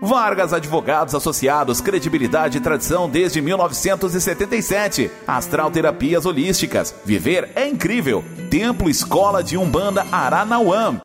Vargas Advogados Associados, credibilidade e tradição desde 1977. Astral Terapias Holísticas. Viver é incrível. Templo Escola de Umbanda Aranauã.